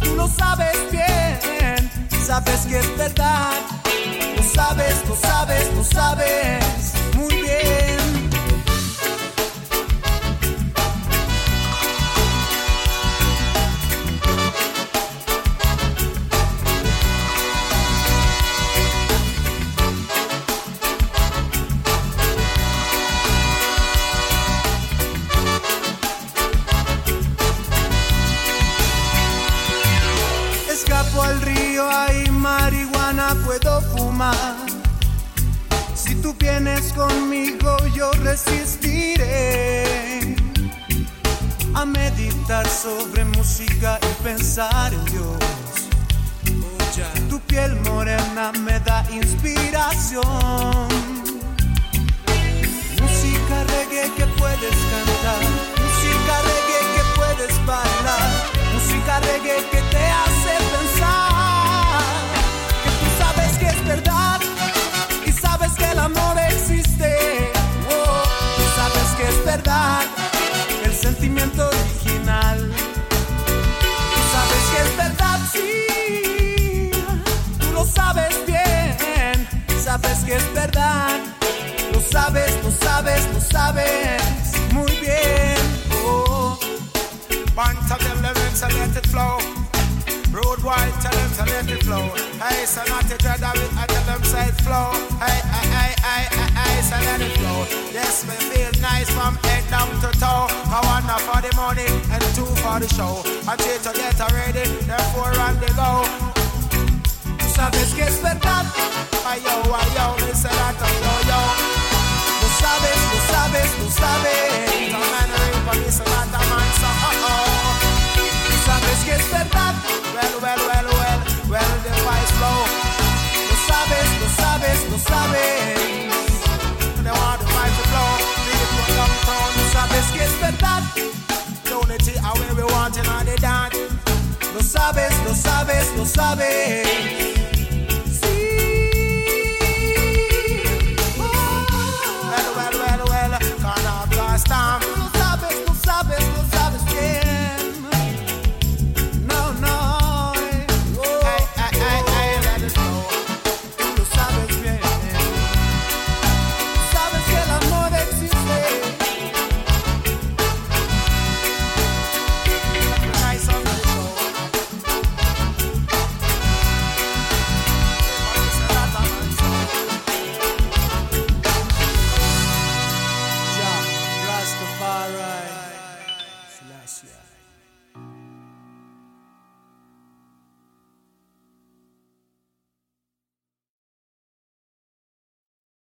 Tú lo sabes bien. Sabes que es verdad. Lo sabes, lo sabes, lo sabes muy bien. Resistiré a meditar sobre música y pensar en Dios. Tu piel morena me da inspiración. Música reggae que puedes cantar, música reggae que puedes bailar, música reggae que te hace que es verdad. Lo sabes, lo sabes, lo sabes muy bien. Oh. Banta them, them, them, so let it flow. Road wide, tell them to let it flow. Hey, so not to dread of it, I tell them say it flow. Hey, hey, hey, hey, hey, hey, so let it flow. Yes, me feel nice from head down to toe. I want one for the money and two for the show. I three to get ready, then four on the go. Sabes que es verdad. Ay, yo, ay, yo, me that, ay, yo, yo. Lo sabes, lo sabes, lo sabes. The man ring for me, so that a man, so, uh-oh. Tú sabes que es verdad. Well, well, well, well, well, the vibes flow. Lo sabes, lo sabes, lo sabes. They want the vibes to flow. People downtown, Tú sabes que es verdad. unity, how we want in all the dance. Lo sabes, lo sabes, lo sabes.